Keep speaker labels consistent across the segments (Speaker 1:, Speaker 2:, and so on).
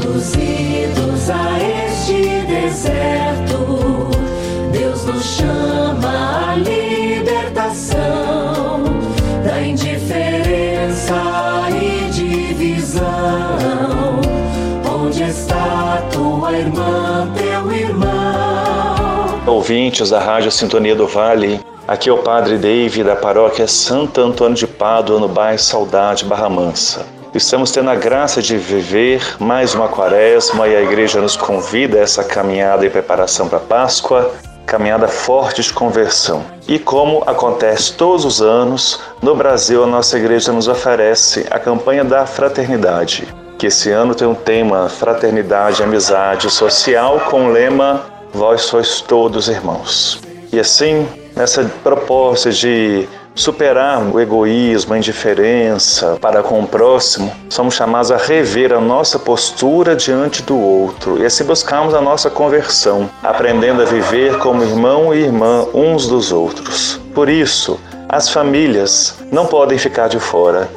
Speaker 1: Conduzidos a este deserto, Deus nos chama à libertação da indiferença e divisão. Onde está tua irmã, teu irmão?
Speaker 2: Ouvintes da Rádio Sintonia do Vale, aqui é o Padre Dave da paróquia Santo Antônio de Pádua, no bairro Saudade, Barra Mansa. Estamos tendo a graça de viver mais uma quaresma e a igreja nos convida a essa caminhada em preparação para a Páscoa, caminhada forte de conversão. E como acontece todos os anos, no Brasil a nossa igreja nos oferece a campanha da fraternidade, que esse ano tem um tema Fraternidade, Amizade Social com o lema Vós sois todos irmãos. E assim, nessa proposta de superar o egoísmo, a indiferença para com o próximo, somos chamados a rever a nossa postura diante do outro e assim buscarmos a nossa conversão, aprendendo a viver como irmão e irmã uns dos outros. Por isso, as famílias não podem ficar de fora.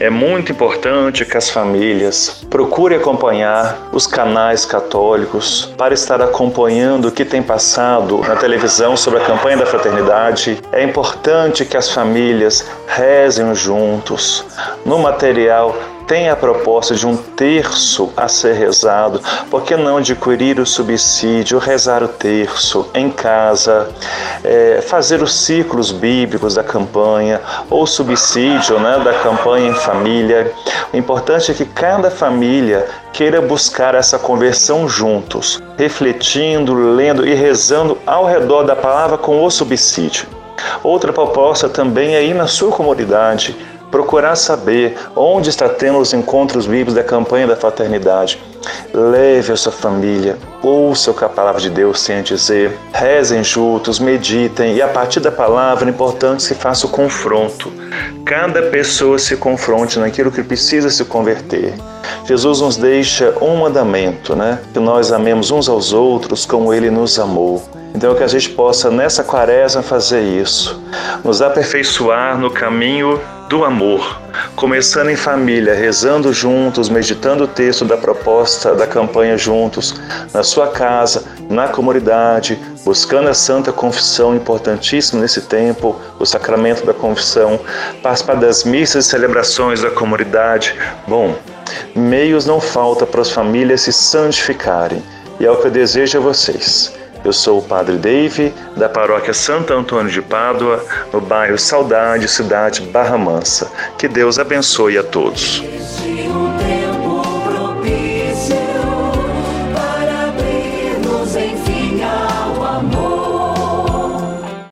Speaker 2: É muito importante que as famílias procurem acompanhar os canais católicos para estar acompanhando o que tem passado na televisão sobre a campanha da fraternidade. É importante que as famílias rezem juntos. No material tem a proposta de um terço a ser rezado, por que não adquirir o subsídio, rezar o terço em casa, é, fazer os ciclos bíblicos da campanha ou subsídio né, da campanha em família? O importante é que cada família queira buscar essa conversão juntos, refletindo, lendo e rezando ao redor da palavra com o subsídio. Outra proposta também é ir na sua comunidade, procurar saber onde está tendo os encontros bíblicos da campanha da fraternidade. Leve a sua família, ouça o que a palavra de Deus tem a dizer, rezem juntos, meditem e a partir da palavra é importante que faça o confronto. Cada pessoa se confronte naquilo que precisa se converter. Jesus nos deixa um mandamento, né? Que nós amemos uns aos outros como ele nos amou. Então, que a gente possa nessa quaresma fazer isso, nos aperfeiçoar no caminho do amor, começando em família, rezando juntos, meditando o texto da proposta da campanha juntos, na sua casa, na comunidade, buscando a Santa Confissão, importantíssimo nesse tempo, o sacramento da confissão, participar das missas e celebrações da comunidade. Bom, meios não falta para as famílias se santificarem, e é o que eu desejo a vocês eu sou o Padre Dave, da paróquia Santo Antônio de Pádua, no bairro Saudade, cidade Barra Mansa. Que Deus abençoe a todos.